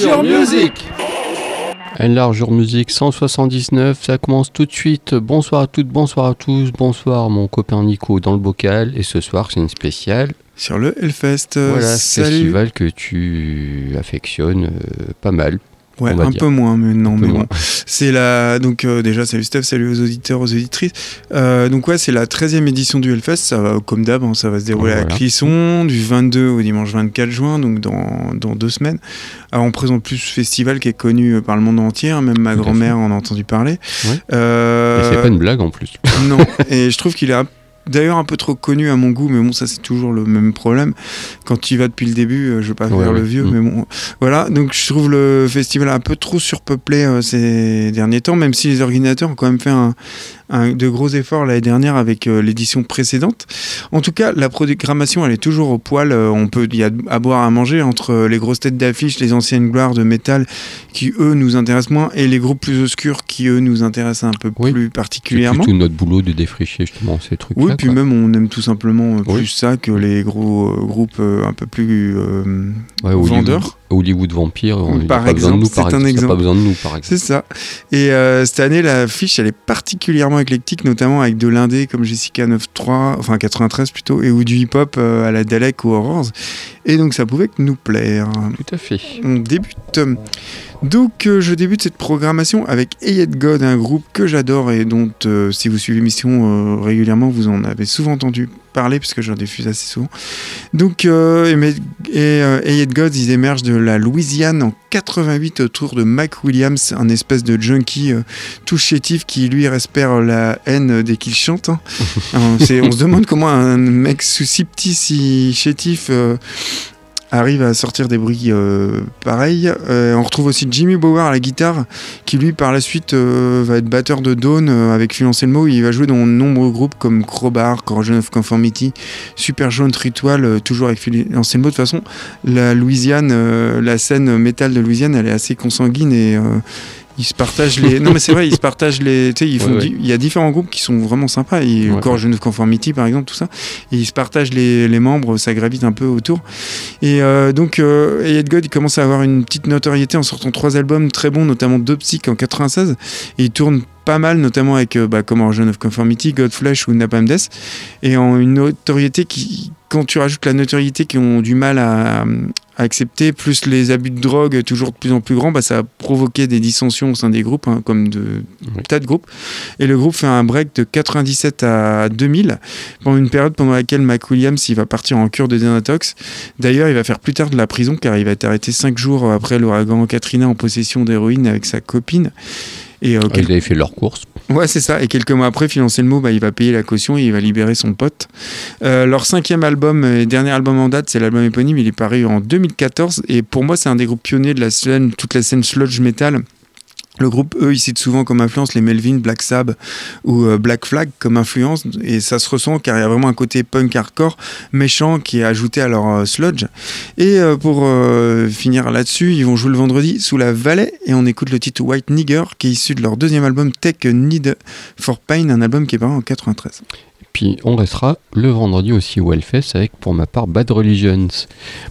your music Enlarge your music 179, ça commence tout de suite. Bonsoir à toutes, bonsoir à tous, bonsoir mon copain Nico dans le bocal. Et ce soir, c'est une spéciale. Sur le Hellfest. Voilà, Salut. festival que tu affectionnes euh, pas mal. Ouais, un dire. peu moins, mais non, mais bon. C'est la. Donc, euh, déjà, salut Steph, salut aux auditeurs, aux auditrices. Euh, donc, ouais, c'est la 13e édition du Hellfest. Ça va, comme d'hab, hein, ça va se dérouler à. Clisson du 22 au dimanche 24 juin, donc dans, dans deux semaines. Alors, on présente plus ce festival qui est connu euh, par le monde entier. hein, même ma grand-mère en a entendu parler. Ouais. Euh, Et c'est pas une blague en plus. Non, et je trouve qu'il est un- d'ailleurs un peu trop connu à mon goût, mais bon, ça c'est toujours le même problème. Quand tu y vas depuis le début, euh, je vais pas Ouais, faire le ouais. vieux, Mm. mais bon, voilà. Donc je trouve le festival un peu trop surpeuplé euh, ces derniers temps, même si les organisateurs ont quand même fait un, un- de gros efforts l'année dernière avec euh, l'édition précédente. En tout cas, la programmation, elle est toujours au poil. euh, on peut, y a à boire, à manger entre euh, les grosses têtes d'affiche, les anciennes gloires de métal qui eux nous intéressent moins, et les groupes plus obscurs qui eux nous intéressent un peu Oui. plus C'est particulièrement. tout notre boulot de défricher justement ces trucs Oui, puis même on aime tout simplement Oui. plus ça que les gros groupes un peu plus Hollywood, vendeurs. Hollywood Vampire, on Par pas besoin de nous, exemple, par c'est un exemple. pas besoin de nous, par exemple. C'est ça. Et euh, cette année, la fiche, elle est particulièrement éclectique, notamment avec de l'indé comme Jessica 93, enfin 93 plutôt, et ou du hip-hop euh, à la Dalek ou Horrors. Et donc ça pouvait que nous plaire. Tout à fait. On débute. Donc euh, je débute cette programmation avec Ayed God, un groupe que j'adore et dont, euh, si vous suivez l'émission euh, régulièrement, vous en avez souvent entendu parler puisque j'en diffuse assez souvent. Donc et, et euh, Ayed God, ils émergent de la Louisiane en 88 autour de Mac Williams, un espèce de junkie tout chétif qui lui respire la haine dès qu'il chante. hein. On se demande comment un mec sous si petit, si chétif arrive à sortir des bruits euh, pareils. Euh, on retrouve aussi Jimmy Bower à la guitare, qui lui par la suite euh, va être batteur de Dawn avec Phil Anselmo. Il va jouer dans de nombreux groupes comme Crowbar, Corrosion of Conformity, Super Jaune Ritual, toujours avec Phil Anselmo. De toute façon, la Louisiane, la scène métal de Louisiane, elle est assez consanguine et ils se partagent les. Non mais c'est vrai, ils se partagent les. Tu sais, ils font. Ouais, ouais. di- Il y a différents groupes qui sont vraiment sympas. Et Ouais, Corrosion of Conformity par exemple, tout ça. Et ils se partagent les, les membres, ça gravite un peu autour. Et euh, donc, euh, Ayed God, il commence à avoir une petite notoriété en sortant trois albums très bons, notamment Dopsic en 96. Et il tourne pas mal, notamment avec, euh, bah, comme Origin of Conformity, Godflesh ou Napalm Death. Et en une notoriété qui, quand tu rajoutes la notoriété qui ont du mal à, à accepter, plus les abus de drogue toujours de plus en plus grands, bah, ça a provoqué des dissensions au sein des groupes, hein, comme de Oui. tas de groupes. Et le groupe fait un break de 97 à 2000, pendant une période pendant laquelle Mac Williams il va partir en cure de désintox. D'ailleurs, il va faire plus tard de la prison car il va être arrêté 5 jours après l'ouragan Katrina en possession d'héroïne avec sa copine. Et, euh, Ah, quel- Ils avaient fait leur course. Ouais, c'est ça. Et quelques mois après, Phil Anselmo, bah, il va payer la caution et il va libérer son pote. Euh, leur cinquième album et dernier album en date, c'est l'album éponyme. Il est paru en 2014. Et pour moi, c'est un des groupes pionniers de la scène, toute la scène sludge metal. Le groupe, eux, ils citent souvent comme influence les Melvin, Black Sabbath ou euh, Black Flag comme influence. Et ça se ressent car il y a vraiment un côté punk hardcore méchant qui est ajouté à leur euh, sludge. Et euh, pour finir là-dessus, ils vont jouer le vendredi sous la vallée et on écoute le titre White Nigger qui est issu de leur deuxième album Tech Need for Pain, un album qui est paru en 93. Puis on restera le vendredi aussi au Hellfest avec pour ma part Bad Religions.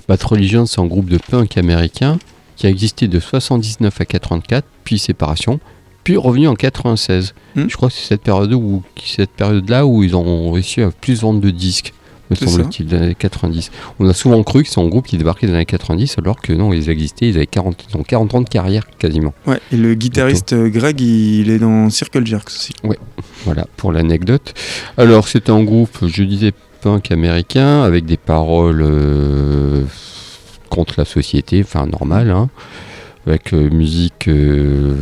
Bad Religions, c'est un groupe de punk américain qui a existé de 79 à 84, puis séparation, puis revenu en 96. Hmm. Je crois que c'est cette période où cette période-là où ils ont réussi à plus vendre de disques. Me semble-t-il, dans les années 90. On a souvent cru que c'est un groupe qui débarquait dans les années 90, alors que non, ils existaient, ils avaient 40, ils ont 40 ans de carrière quasiment. Ouais, et le guitariste euh, Greg, il est dans Circle Jerks aussi. Voilà pour l'anecdote. Alors c'est un groupe, je disais punk américain avec des paroles euh, contre la société, enfin normale, hein, avec euh, musique, euh,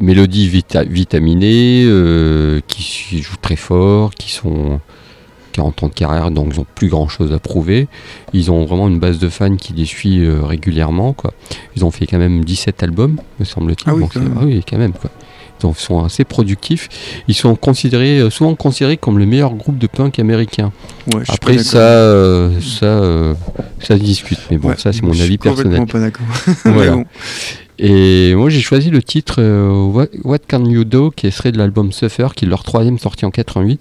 mélodie vita- vitaminée, euh, qui, jouent très fort, qui sont 40 ans de carrière, donc ils ont plus grand chose à prouver. Ils ont vraiment une base de fans qui les suit euh, régulièrement. Quoi. Ils ont fait quand même 17 albums, me semble-t-il. Ah oui, Donc, quand même. ah oui, quand même. Quoi. Donc, ils sont assez productifs. Ils sont considérés, euh, souvent considérés comme le meilleur groupe de punk américain. Ouais, je suis Après, ça, euh, ça, euh, ça se discute. Mais bon, Ouais, ça, c'est mon je suis avis personnel. complètement pas d'accord. Voilà. Mais bon. Et moi j'ai choisi le titre euh, What, Can You Do qui serait de l'album Suffer, qui est leur troisième sorti en 88,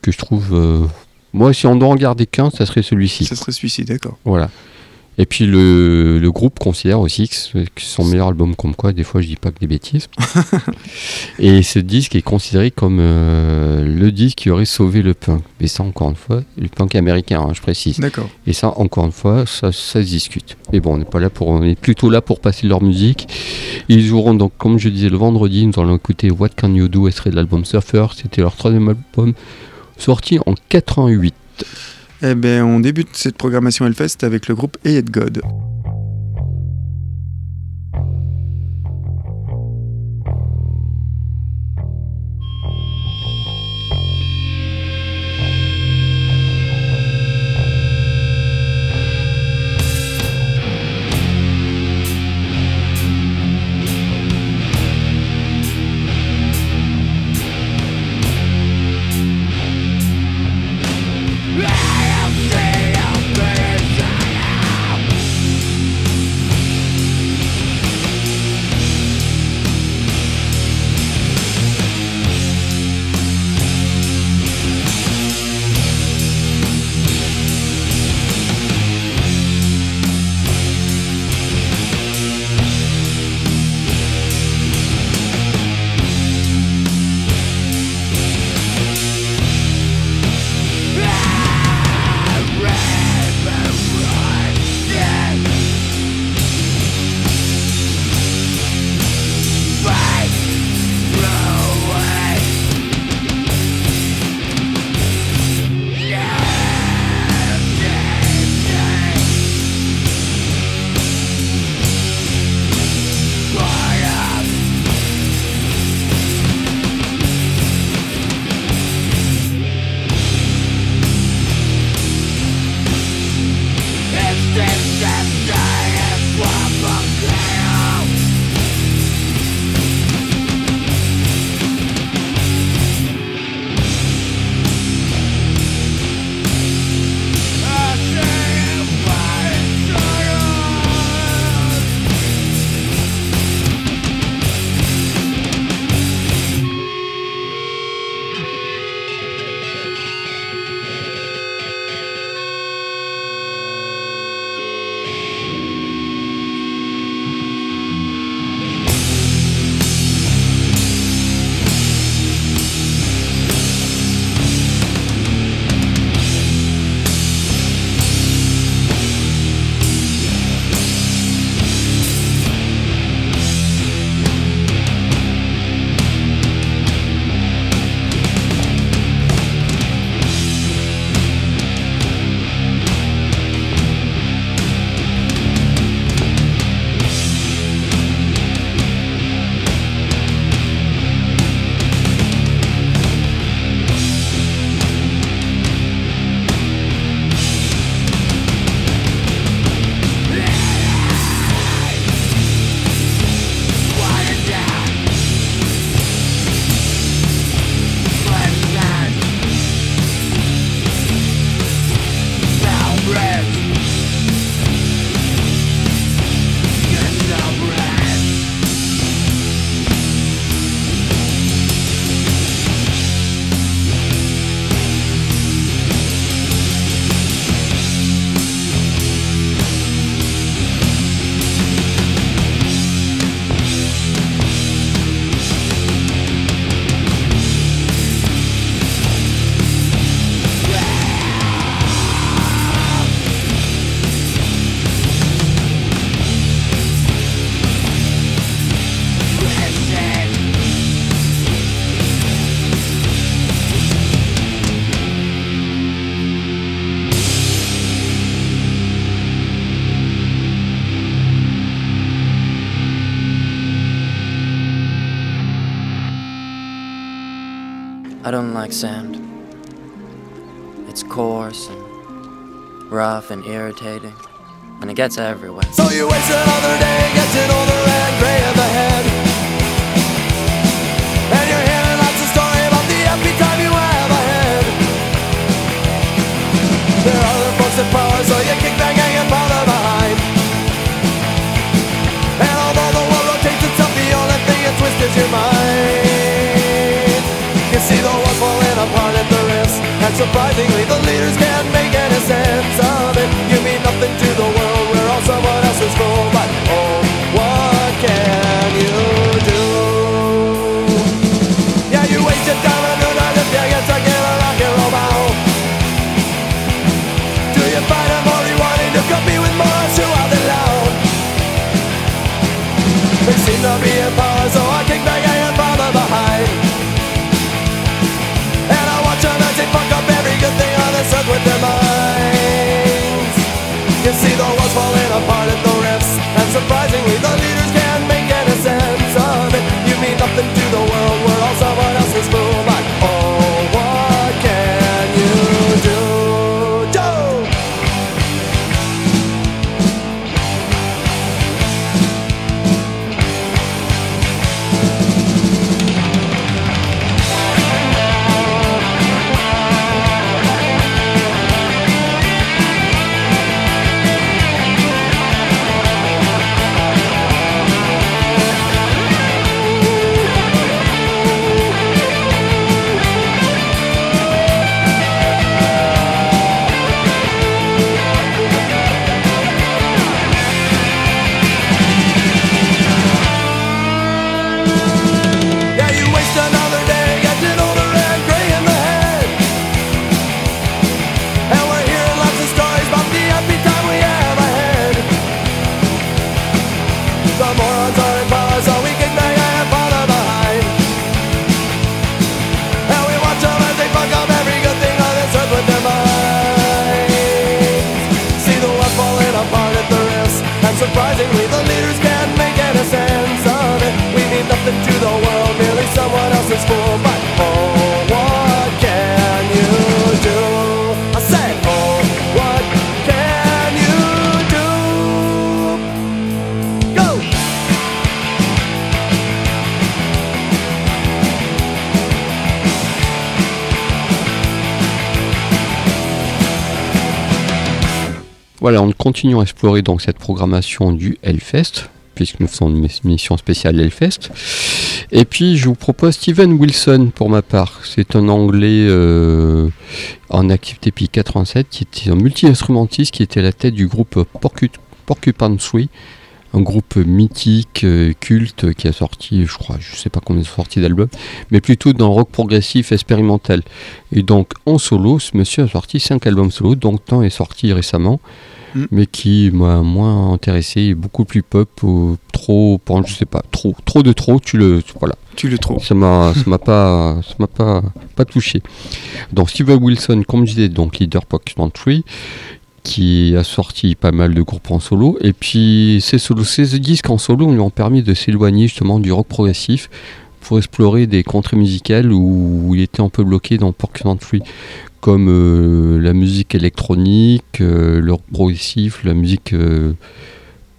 que je trouve. moi, si on doit en garder qu'un, ça serait celui-ci. Ça serait celui-ci, d'accord. Voilà. Et puis le, le groupe considère aussi que c'est que son meilleur album, comme quoi des fois je dis pas que des bêtises. et ce disque est considéré comme euh, le disque qui aurait sauvé le punk. Mais ça encore une fois, le punk américain, hein, je précise. D'accord. Et ça encore une fois, ça, ça se discute. Mais bon, on n'est pas là pour, on est plutôt là pour passer leur musique. Ils joueront donc, comme je disais, le vendredi, nous allons écouter What Can You Do, extrait de l'album Surfer. C'était leur troisième album, sorti en 88. Eh ben, on débute cette programmation Hellfest avec le groupe Ayed God. I don't like sand. It's coarse and rough and irritating, and it gets everywhere. So you waste another day surprisingly, the leaders can't make any sense of it. You mean nothing to the surprisingly Continue à explorer donc cette programmation du Hellfest, puisque nous faisons une mission spéciale Hellfest. Et puis je vous propose Steven Wilson pour ma part. C'est un Anglais euh, en activité depuis 87, qui était un multi-instrumentiste, qui était la tête du groupe Porcu Porcupine Tree, un groupe mythique, euh, culte, qui a sorti, je crois, je sais pas combien de sorties d'albums, mais plutôt dans rock progressif expérimental. Et donc en solo, ce monsieur a sorti 5 albums solo, dont un est sorti récemment, Mm. mais qui m'a moins intéressé, beaucoup plus pop, ou trop, je sais pas, trop, trop de trop, tu le, voilà. Tu le trouves. Ça m'a, ça m'a pas, ça m'a pas, pas touché. Donc Steven Wilson, comme je disais, donc leader Pokémon Tree, qui a sorti pas mal de groupes en solo, et puis ces ces disques en solo lui ont permis de s'éloigner justement du rock progressif pour explorer des contrées musicales où il était un peu bloqué dans Pokémon Tree, comme euh, la musique électronique, euh, le progressif, la musique euh,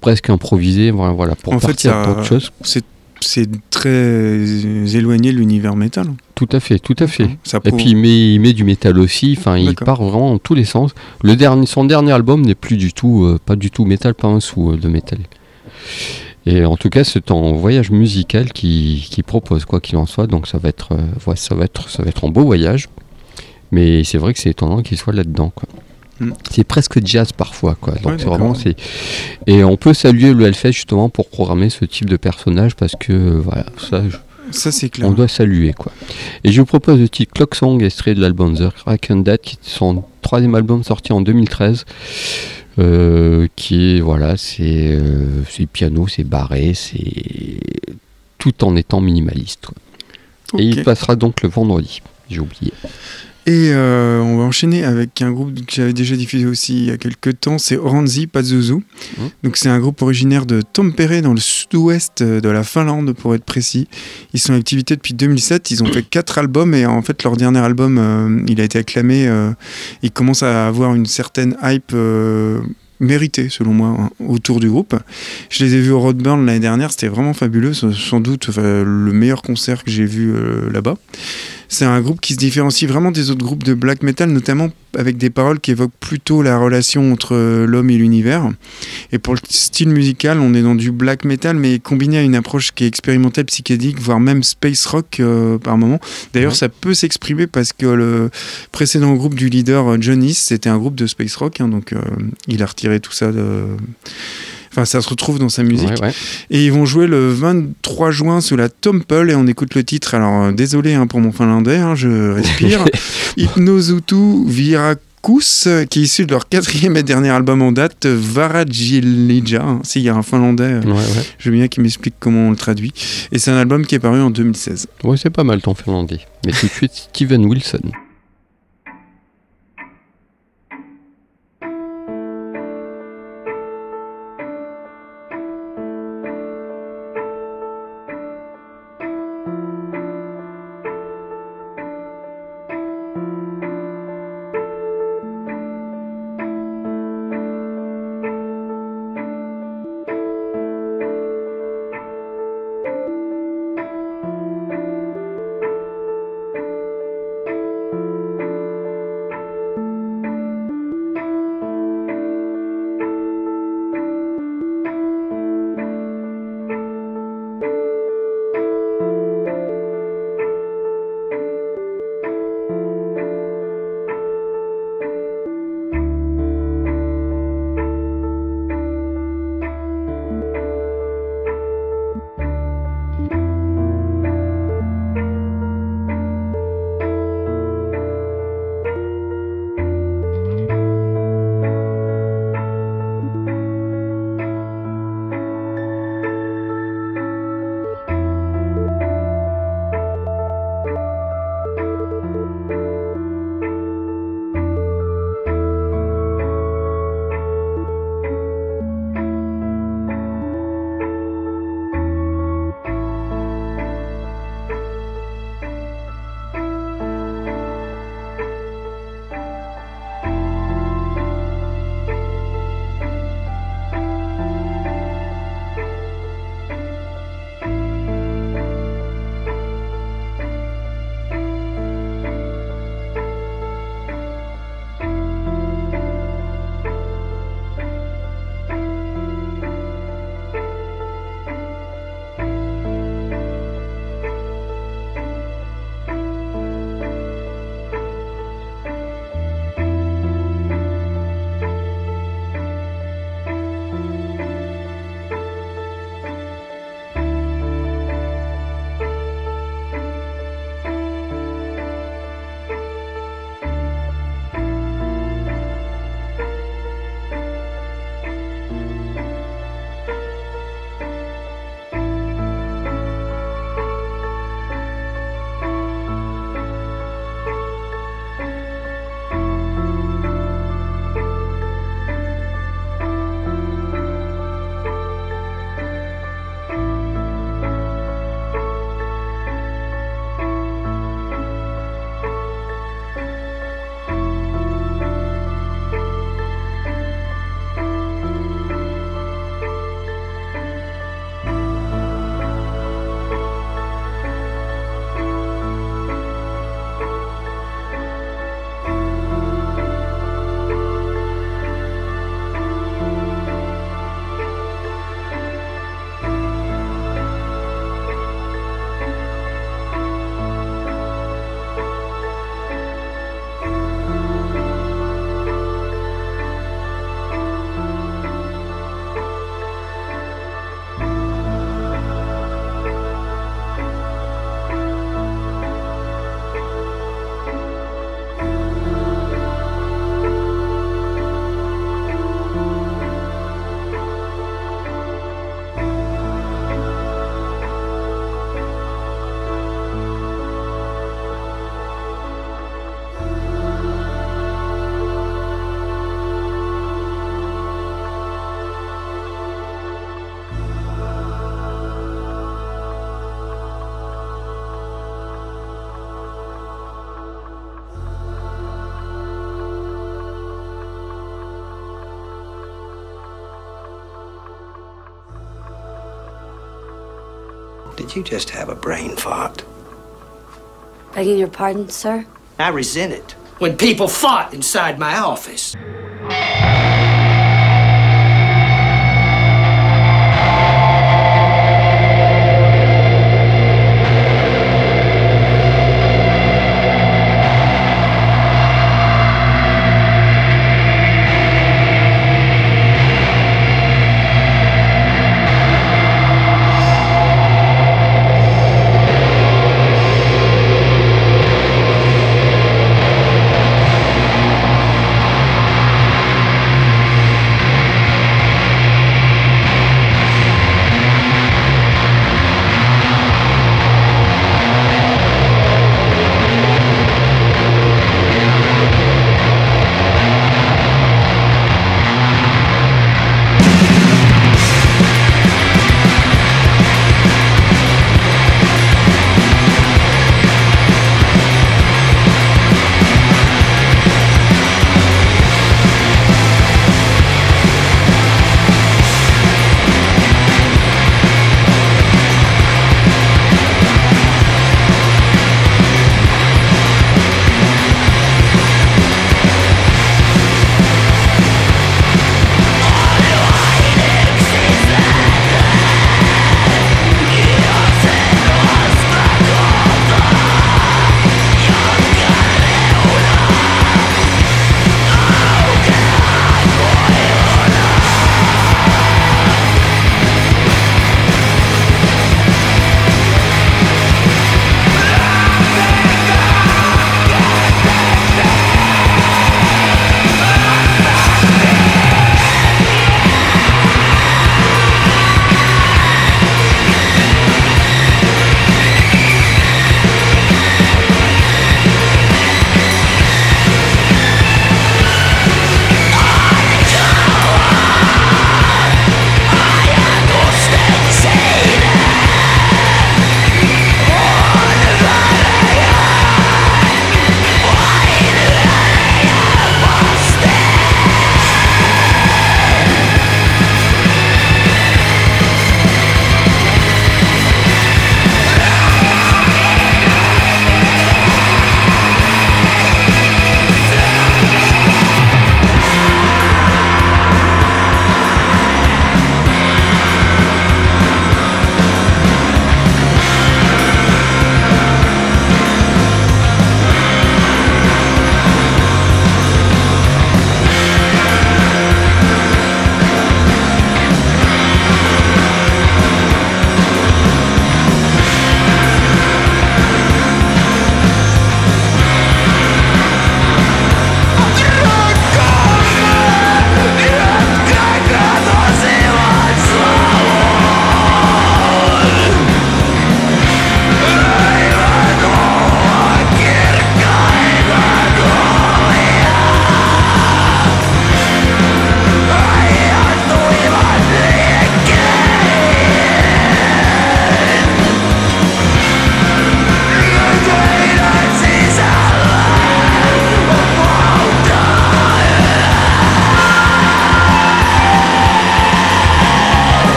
presque improvisée, voilà, voilà pour En fait, partir ça- d'autres choses. C'est c'est très éloigné de l'univers métal. Tout à fait, tout à fait. Ça Et puis il met, il met du métal aussi, enfin il part vraiment dans tous les sens. Le dernier, son dernier album n'est plus du tout, euh, pas du tout métal, pas un sou de métal. Et en tout cas c'est un voyage musical qui, qui propose quoi qu'il en soit, donc ça va être, euh, ça va être, ça va être un beau voyage. Mais c'est vrai que c'est étonnant qu'il soit là-dedans. quoi. Mm. C'est presque jazz parfois, quoi. Donc Ouais, c'est d'accord. vraiment c'est et on peut saluer le Hellfest justement pour programmer ce type de personnage parce que voilà ça je- Ça, c'est clair. on doit saluer quoi. Et je vous propose le titre Clock Song extrait de l'album The Kraken Dead qui est son troisième album sorti en 2013 euh, qui est voilà c'est euh, c'est piano c'est barré c'est tout en étant minimaliste quoi. Et il passera donc le vendredi j'ai oublié Et euh, on va enchaîner avec un groupe que j'avais déjà diffusé aussi il y a quelques temps, c'est Oranzi Pazuzu. Mhm. Donc c'est un groupe originaire de Tampere dans le sud-ouest de la Finlande pour être précis. Ils sont en activité depuis 2007, ils ont fait quatre albums et en fait leur dernier album euh, il a été acclamé, euh, il commence à avoir une certaine hype euh, méritée selon moi hein, autour du groupe. Je les ai vus au Roadburn l'année dernière, c'était vraiment fabuleux, sans doute le meilleur concert que j'ai vu là-bas. C'est un groupe qui se différencie vraiment des autres groupes de black metal, notamment avec des paroles qui évoquent plutôt la relation entre euh, l'homme et l'univers. Et pour le style musical, on est dans du black metal, mais combiné à une approche qui est expérimentale, psychédélique, voire même space rock euh, par moment. D'ailleurs, Ouais. ça peut s'exprimer parce que le précédent groupe du leader euh, John East, c'était un groupe de space rock, hein, donc euh, il a retiré tout ça de. Enfin, ça se retrouve dans sa musique. Ouais, ouais. Et ils vont jouer le 23 juin sous la Temple et on écoute le titre. Alors, euh, désolé hein, pour mon finlandais, hein, je respire. Hypnozutu Virakus, euh, qui est issu de leur quatrième et dernier album en date, Varajilija. hein. S'il y a un finlandais, euh, Ouais, ouais. je veux bien qu'il m'explique comment on le traduit. Et c'est un album qui est paru en 2016. Ouais, c'est pas mal ton finlandais. Mais tout de suite, Steven Wilson. Did you just have a brain fart? Begging your pardon, sir? I resent it. When people fought inside my office.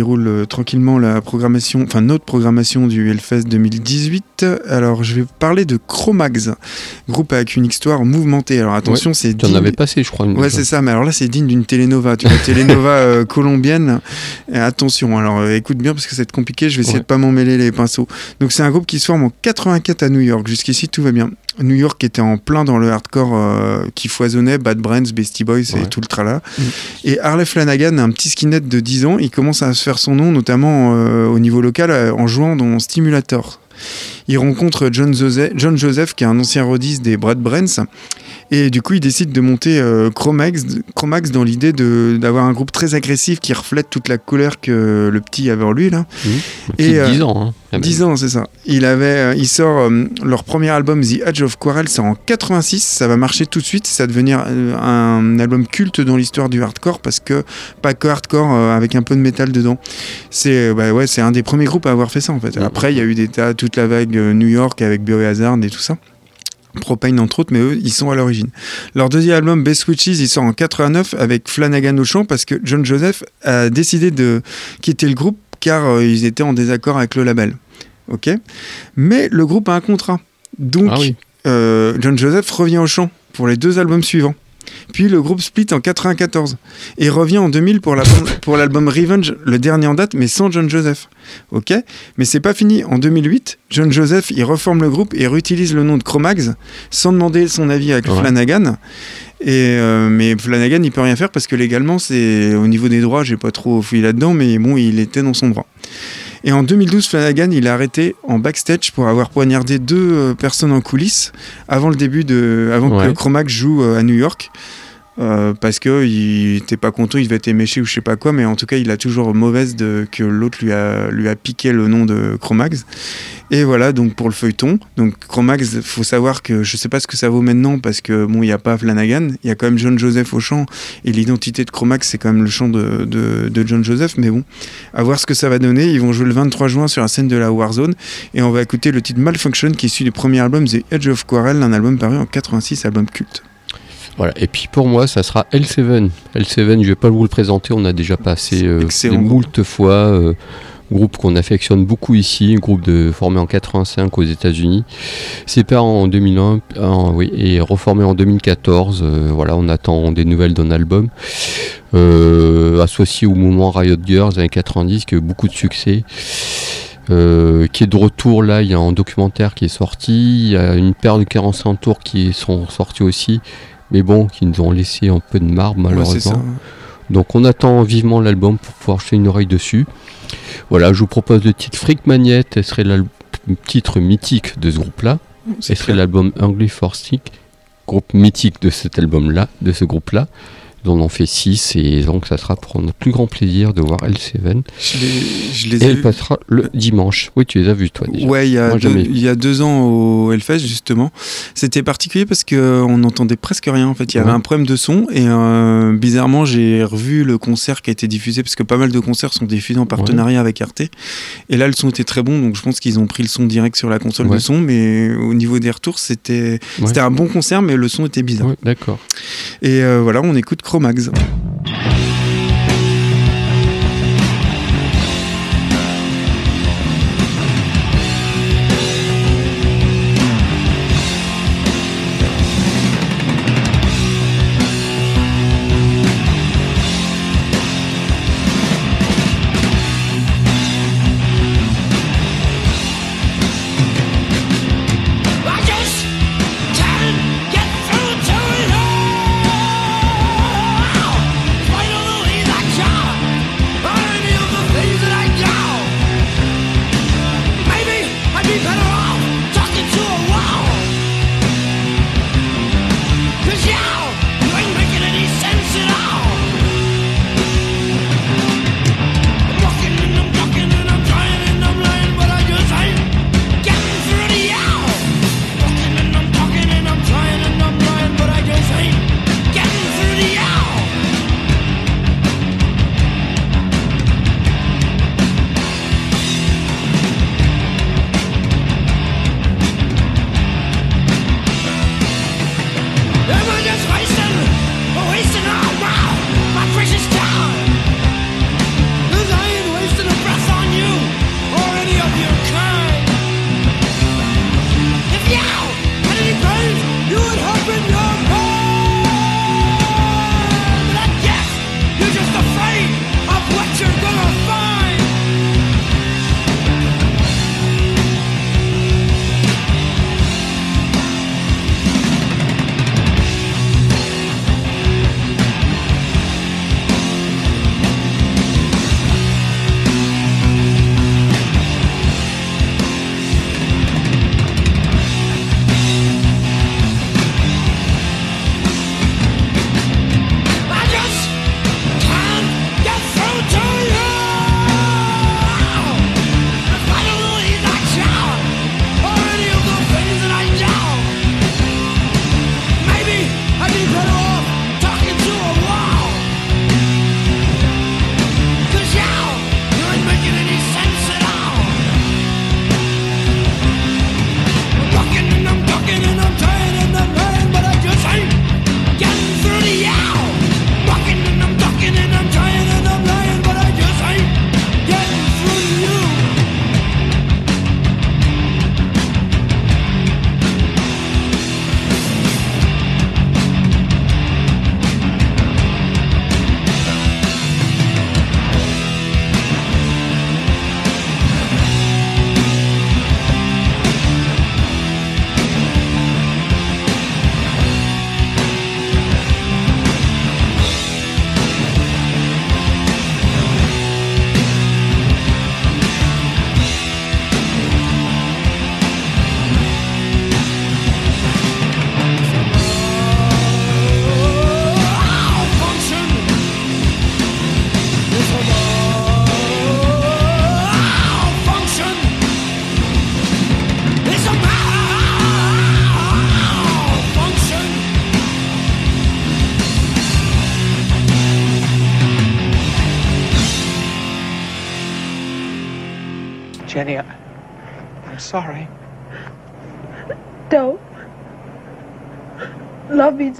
Déroule euh, tranquillement la programmation, enfin notre programmation du Hellfest 2018. Alors, je vais parler de Chromax, groupe avec une histoire mouvementée. Alors, attention, c'est Tu en digne- avais passé, je crois. Ouais, c'est ça, mais alors là, c'est digne d'une télénova. Tu vois, télénova euh, colombienne. Et attention, alors euh, écoute bien parce que c'est compliqué, je vais essayer Ouais. de pas m'en mêler les pinceaux. Donc, c'est un groupe qui se forme en 84 à New York. Jusqu'ici, tout va bien. New York était en plein dans le hardcore euh, qui foisonnait, Bad Brains, Beastie Boys et tout le tralala. Mm. Et Harley Flanagan, un petit skinhead de 10 ans, il commence à se faire son nom, notamment euh, au niveau local, euh, en jouant dans Stimulator. Il rencontre John Joseph, qui est un ancien rodiste des Brad Brains, et du coup, il décide de monter euh, Chromax, Chromax dans l'idée d'avoir un groupe très agressif qui reflète toute la colère que le petit avait en lui. Là. Un Et, petit euh, 10 ans. Hein, quand même. 10 ans, c'est ça. Il, avait, euh, il sort leur premier album, The Edge of Quarrel, c'est en 86. Ça va marcher tout de suite. Ça va devenir un album culte dans l'histoire du hardcore parce que pas que hardcore avec un peu de métal dedans. C'est bah ouais, c'est un des premiers groupes à avoir fait ça en fait. Mhm. Après, il y a eu des tas, toute la vague New York avec Biohazard et tout ça. Propane entre autres, mais eux, ils sont à l'origine. Leur deuxième album, Best Witches, il sort en 89 avec Flanagan au chant parce que John Joseph a décidé de quitter le groupe car euh, ils étaient en désaccord avec le label. Ok? Mais le groupe a un contrat. Donc, Ah oui. euh, John Joseph revient au chant pour les deux albums suivants. Puis le groupe split en 94 et revient en 2000 pour l'album pour l'album Revenge, le dernier en date, mais sans John Joseph. Ok, mais c'est pas fini. En 2008, John Joseph il reforme le groupe et réutilise le nom de Chromax sans demander son avis avec Ouais. Flanagan. Et euh, mais Flanagan il peut rien faire parce que légalement c'est au niveau des droits, j'ai pas trop fouillé là-dedans, mais bon il était dans son droit. Et en 2012, Flanagan, il est arrêté en backstage pour avoir poignardé deux euh, personnes en coulisses avant le début de, avant Ouais. que Chromax joue euh, à New York. Euh, parce que il était pas content, il devait être éméché ou je sais pas quoi, mais en tout cas il a toujours mauvaise de que l'autre lui a lui a piqué le nom de Chromax. Et voilà donc pour le feuilleton. Donc Chromax, faut savoir que je sais pas ce que ça vaut maintenant parce que bon il a pas Flanagan, il y a quand même John Joseph au chant et l'identité de Chromax c'est quand même le chant de, de, de John Joseph, mais bon à voir ce que ça va donner. Ils vont jouer le 23 juin sur la scène de la Warzone et on va écouter le titre Malfunction qui est issu du premier album The Edge of Quarrel, un album paru en 86, album culte. Voilà. Et puis pour moi, ça sera L7. L7, je vais pas vous le présenter, on a déjà passé euh, des moult fois. euh, groupe qu'on affectionne beaucoup ici, groupe de, formé en 85 aux États-Unis, séparé en 2001 en- oui, et reformé en 2014. euh, voilà, on attend des nouvelles d'un album. Euh, associé au mouvement Riot Girls années 90, qui a eu beaucoup de succès. Euh, qui est de retour là, il y a un documentaire qui est sorti, il y a une paire de 45 tours qui sont sortis aussi, mais bon, qui nous ont laissé un peu de marbre Ouais, malheureusement. Donc on attend vivement l'album pour pouvoir jeter une oreille dessus. Voilà, je vous propose le titre Freak Magnet, ce serait le titre mythique de ce groupe-là. Ce serait l'album Hungry for Stick, groupe mythique de cet album-là, de ce groupe-là. On en fait 6 et donc ça sera pour notre plus grand plaisir de voir L7 Je les, je les et ai elle passera le dimanche. Oui, tu les as vus toi déjà. Ouais, il y, a Moi, deux, jamais. il y a deux ans au Hellfest, justement. C'était particulier parce qu'on n'entendait presque rien. En fait, il y avait un problème de son. Et euh, bizarrement, j'ai revu le concert qui a été diffusé parce que pas mal de concerts sont diffusés en partenariat avec Arte. Et là, le son était très bon. Donc, je pense qu'ils ont pris le son direct sur la console Ouais. de son. Mais au niveau des retours, c'était c'était un bon concert, mais le son était bizarre. D'accord. Et euh, voilà, on écoute Chromax.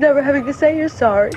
Never having to say you're sorry.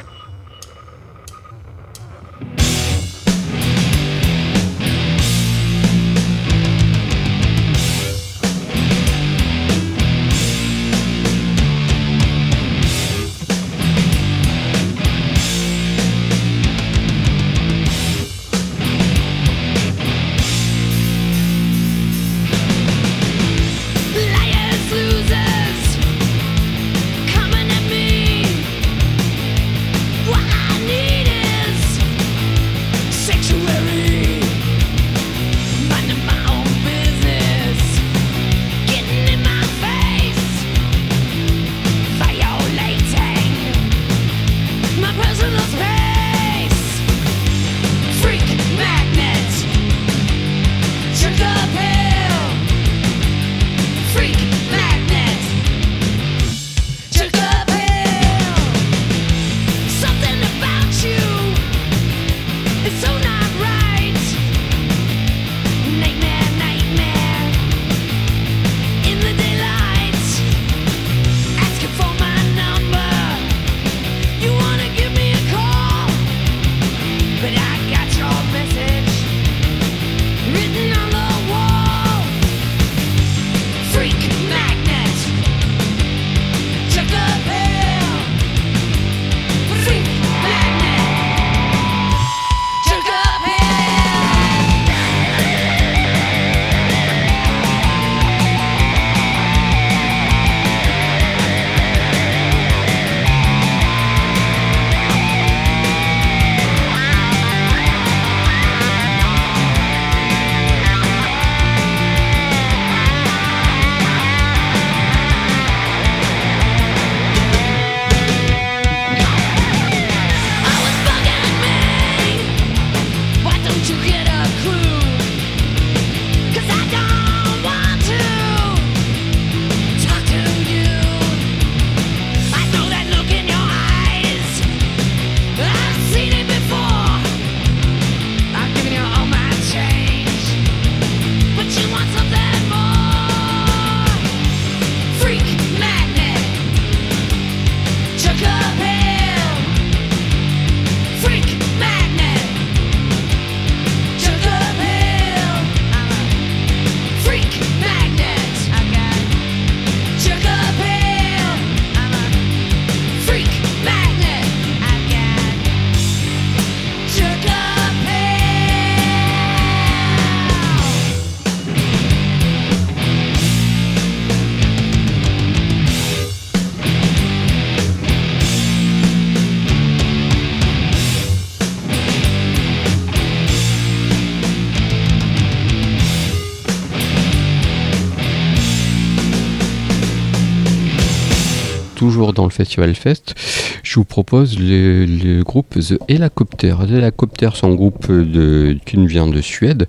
Le Festival Fest, je vous propose le, groupe The Helicopter. The Helicopter, c'est un groupe de, qui vient de Suède,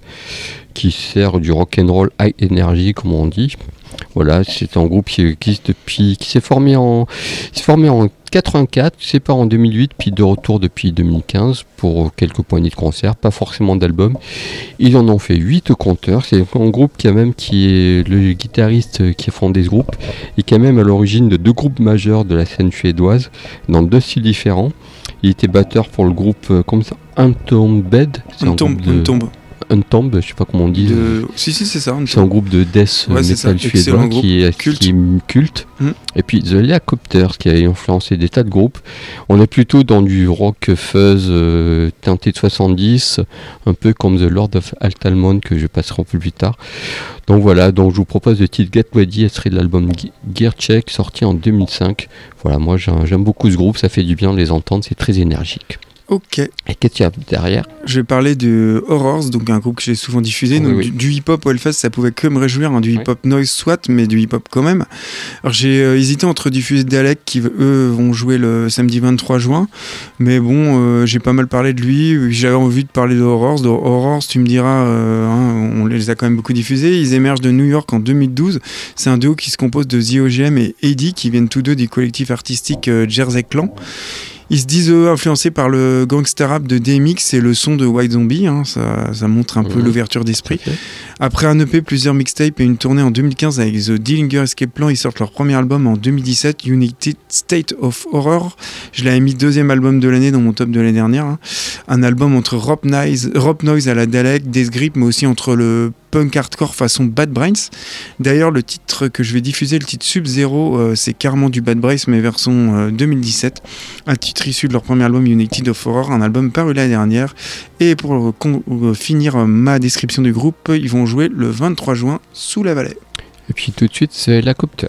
qui sert du rock and roll high energy, comme on dit. Voilà, c'est un groupe qui existe depuis, qui s'est formé en, formé en 84, sépare en 2008, puis de retour depuis 2015 pour quelques poignées de concerts, pas forcément d'albums. Ils en ont fait 8 compteurs. C'est un groupe qui a même qui est le guitariste qui a fondé ce groupe et qui est même à l'origine de deux groupes majeurs de la scène suédoise dans deux styles différents. Il était batteur pour le groupe euh, comme ça, Untombed. C'est un tombe, de- tombe. Untombed, je sais pas comment on dit. De... Si, si, c'est ça. C'est un groupe de death Ouais, metal suédois qui est, culte. qui est culte. Et puis The Helicopters qui a influencé des tas de groupes. On est plutôt dans du rock fuzz euh, teinté de 70, un peu comme The Lord of Altalmon que je passerai un peu plus tard. Donc voilà, donc je vous propose le titre Get Ready, extrait de l'album Ge- Gear Check sorti en 2005. Voilà, moi j'aime beaucoup ce groupe, ça fait du bien de les entendre, c'est très énergique. Ok. Et qu'est-ce qu'il y a derrière? Je vais parler de Horrors, donc un groupe que j'ai souvent diffusé. Oui, donc oui. Du, du hip-hop au Hellfest, ça pouvait que me réjouir, hein, du Oui. hip-hop noise soit, mais du hip-hop quand même. Alors j'ai euh, hésité entre diffuser Dalek, qui eux vont jouer le samedi 23 juin, mais bon, euh, j'ai pas mal parlé de lui. J'avais envie de parler de Horrors. De Horrors, tu me diras, euh, hein, on les a quand même beaucoup diffusés. Ils émergent de New York en 2012. C'est un duo qui se compose de The OGM et Eddie, qui viennent tous deux du collectif artistique Jersey Clan. Ils se disent eux, influencés par le gangster rap de DMX et le son de White Zombie. hein, ça, ça montre un peu l'ouverture d'esprit. Après un EP, plusieurs mixtapes et une tournée en 2015 avec The Dillinger Escape Plan, ils sortent leur premier album en 2017, United State of Horror. Je l'avais mis deuxième album de l'année dans mon top de l'année dernière. hein. Un album entre Rock Noise, Rock Noise à la Dalek, Death Grip, mais aussi entre le punk hardcore façon Bad Brains. D'ailleurs, le titre que je vais diffuser, le titre Sub-Zero, euh, c'est carrément du Bad Brains, mais version euh, 2017. Un titre issu de leur premier album United of Horror, un album paru l'année dernière. Et pour euh, euh, finir euh, ma description du groupe, ils vont jouer le 23 juin sous la vallée. Et puis tout de suite, c'est la copter.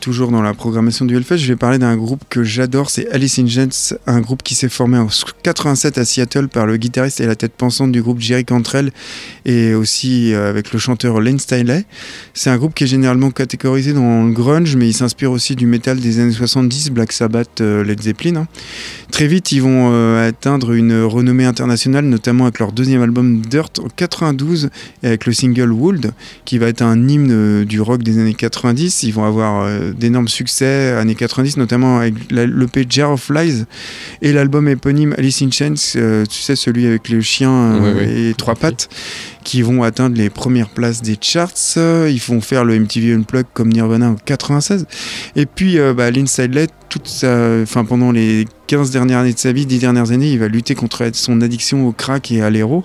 Toujours dans la programmation du Hellfest, je vais parler d'un groupe que j'adore, c'est Alice in Chains, un groupe qui s'est formé en 87 à Seattle par le guitariste et la tête pensante du groupe Jerry Cantrell et aussi euh, avec le chanteur Lane Stiley. C'est un groupe qui est généralement catégorisé dans le grunge, mais il s'inspire aussi du métal des années 70, Black Sabbath, euh, Led Zeppelin. hein. Très vite, ils vont euh, atteindre une renommée internationale, notamment avec leur deuxième album Dirt en 92 et avec le single Would, qui va être un hymne du rock des années 90. Ils vont avoir d'énormes succès années 90, notamment avec l'EP Jar of Lies et l'album éponyme Alice in Chains, tu sais, celui avec le chien Ouais, et trois pattes, qui vont atteindre les premières places des charts. Ils vont faire le MTV Unplugged comme Nirvana en 96. Et puis, euh, bah, Lynn Sidley, toute sa, enfin, pendant les 15 dernières années de sa vie, 10 dernières années, il va lutter contre son addiction au crack et à l'héros.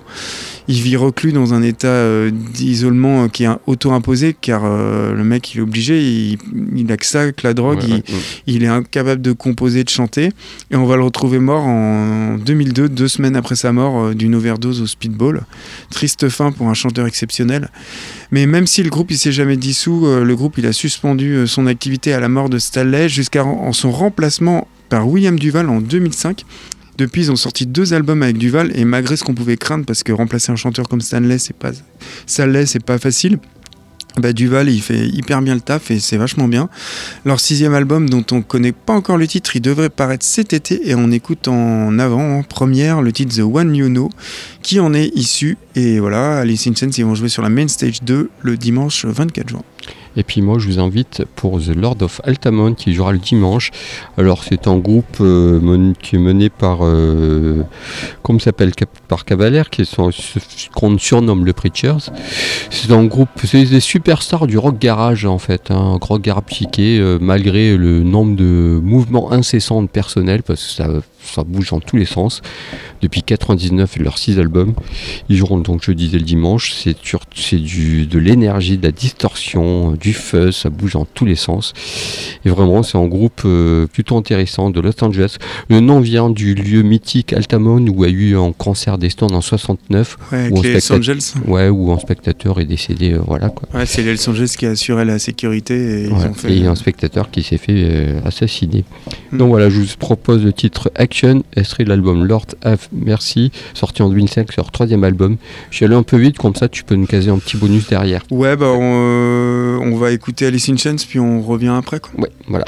Il vit reclus dans un état euh, d'isolement euh, qui est auto-imposé, car euh, le mec, il est obligé, il, il a que ça, que la drogue, Ouais, il, ouais, il est incapable de composer, de chanter. Et on va le retrouver mort en 2002, deux semaines après sa mort, d'une overdose au speedball. Triste fin pour un chanteur exceptionnel. Mais même si le groupe il s'est jamais dissous, le groupe il a suspendu son activité à la mort de Stanley jusqu'à en son remplacement par William Duval en 2005. Depuis, ils ont sorti deux albums avec Duval et malgré ce qu'on pouvait craindre, parce que remplacer un chanteur comme Stanley, c'est pas Stanley, c'est pas facile. Bah, Duval, il fait hyper bien le taf et c'est vachement bien. Leur sixième album, dont on connaît pas encore le titre, il devrait paraître cet été et on écoute en avant, en première, le titre The One You Know, qui en est issu. Et voilà, Alice in Chains, ils vont jouer sur la Main Stage 2 le dimanche 24 juin. Et puis moi, je vous invite pour The Lord of Altamont qui jouera le dimanche. Alors c'est un groupe euh, qui est mené par, euh, s'appelle, par Cavalier, qui est son- ce- qu'on surnomme le Preachers. C'est un groupe, c'est des superstars du rock garage en fait, hein, un rock garage psyché, euh, malgré le nombre de mouvements incessants de personnel, parce que ça, ça bouge dans tous les sens. Depuis 99 et leurs 6 albums. Ils joueront donc, je disais, le dimanche. C'est de l'énergie, de la distorsion, du fuzz, ça bouge dans tous les sens. Et vraiment, c'est un groupe euh, plutôt intéressant de Los Angeles. Le nom vient du lieu mythique Altamont où a eu un concert des Stones en 69. Ouais, où un les Angeles. Ouais, où un spectateur est décédé, euh, voilà quoi. Ouais, c'est les Los Angeles qui a assuré la sécurité et ils ont fait. Un spectateur qui s'est fait euh, assassiner. Hmm. Donc voilà, je vous propose le titre Action, extrait de l'album Lord Have Mercy, sorti en 2005, c'est leur troisième album. Je suis allé un peu vite, comme ça tu peux nous caser un petit bonus derrière. Ouais, bah on, euh, on va écouter Alice in Chains puis on revient après. Quoi. Ouais, voilà.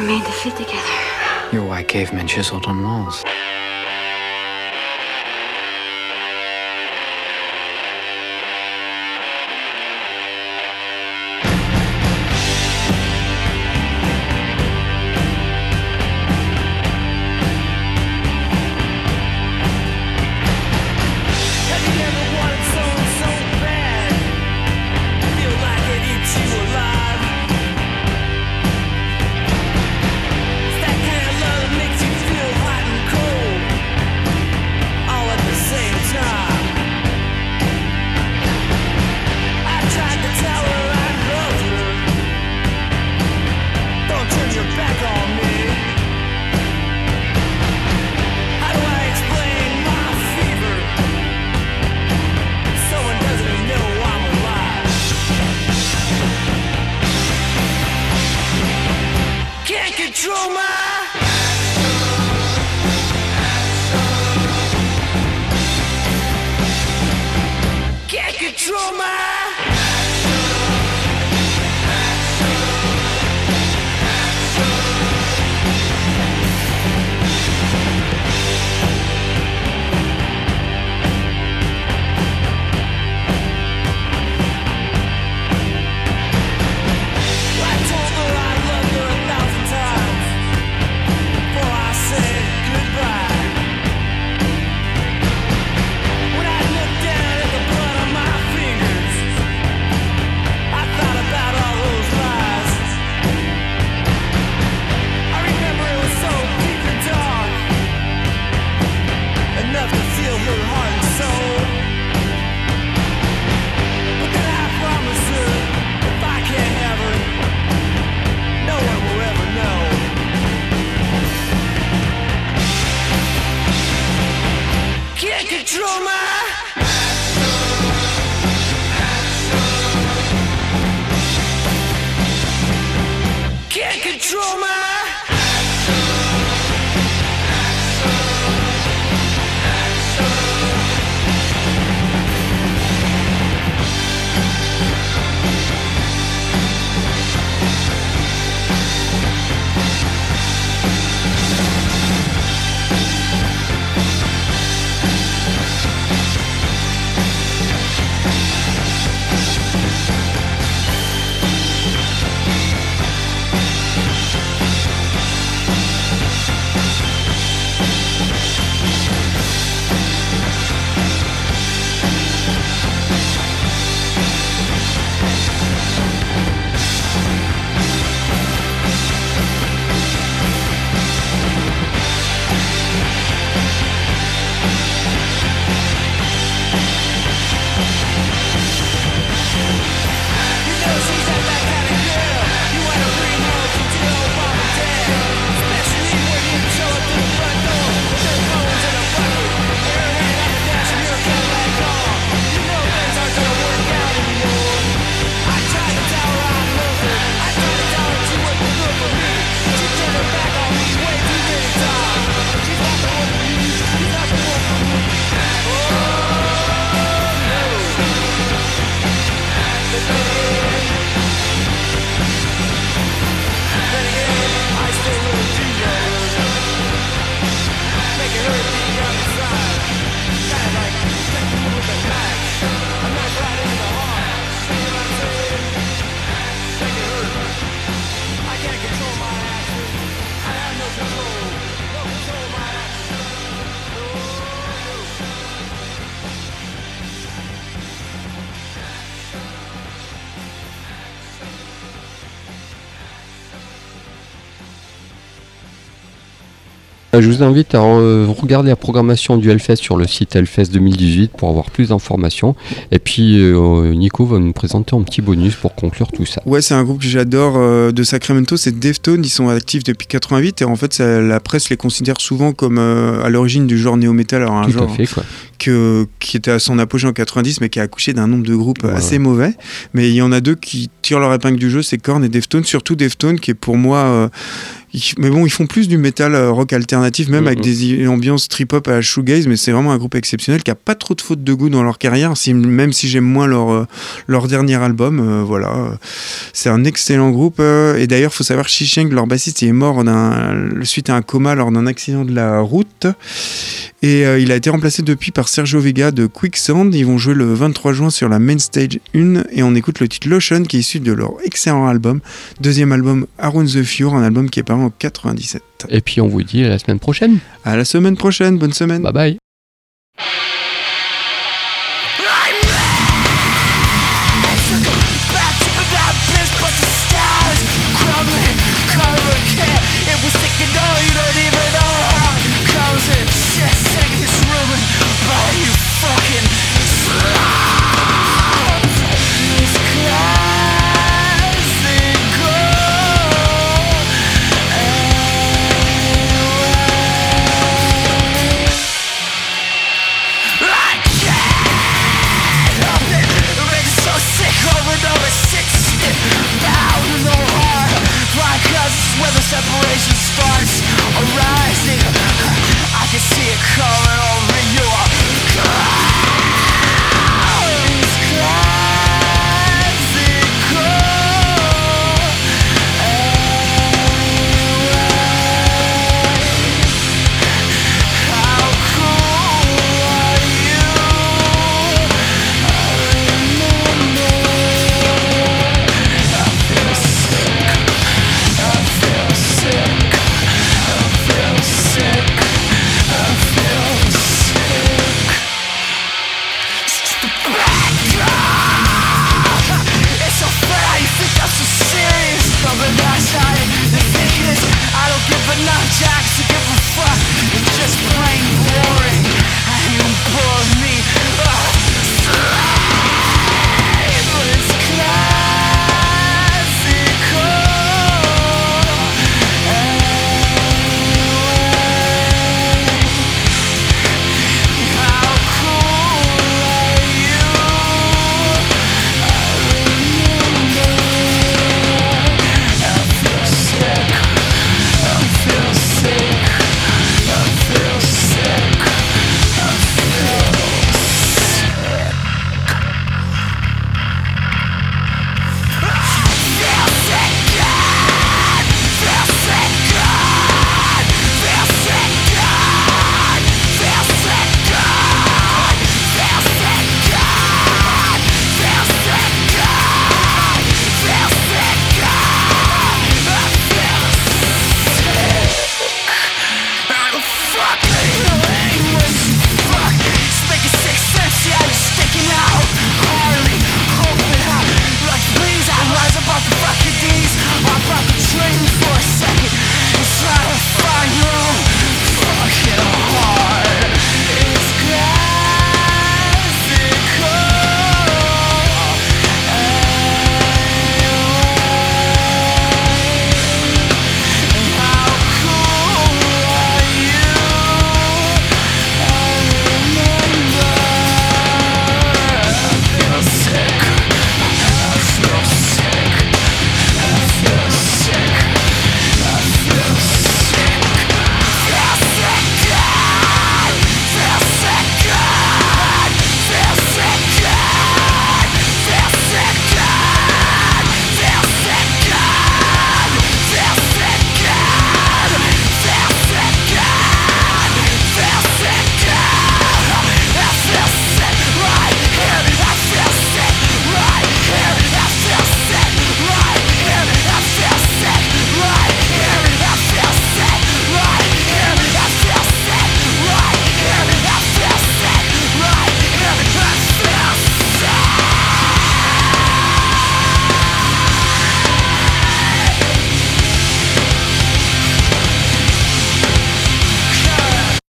Made to fit together. You're white cavemen chiseled on walls. Je vous invite à re- regarder la programmation du Hellfest sur le site Hellfest 2018 pour avoir plus d'informations. Et puis euh, Nico va nous présenter un petit bonus pour conclure tout ça. Ouais, c'est un groupe que j'adore euh, de Sacramento, c'est Deftones, ils sont actifs depuis 88 et en fait ça- la presse les considère souvent comme euh, à l'origine du genre néo-metal, alors un Tout genre à fait quoi. que, qui était à son apogée en 90 mais qui a accouché d'un nombre de groupes Ouais, assez ouais. mauvais. Mais il y en a deux qui tirent leur épingle du jeu, c'est Korn et Deftones, surtout Deftones qui est pour moi... mais bon, ils font plus du métal euh, rock alternatif, même avec des ambiances trip-hop à shoegaze, mais c'est vraiment un groupe exceptionnel qui a pas trop de fautes de goût dans leur carrière, si, même si j'aime moins leur, euh, leur dernier album. euh, voilà, c'est un excellent groupe. et d'ailleurs, faut savoir que Shisheng, leur bassiste, il est mort suite à un coma lors d'un accident de la route. Et euh, il a été remplacé depuis par Sergio Vega de Quicksand. Ils vont jouer le 23 juin sur la Main Stage 1 et on écoute le titre Lotion qui est issu de leur excellent album. Deuxième album Around the Fure, un album qui est paru en 97. Et puis on vous dit à la semaine prochaine. À la semaine prochaine, bonne semaine. Bye bye.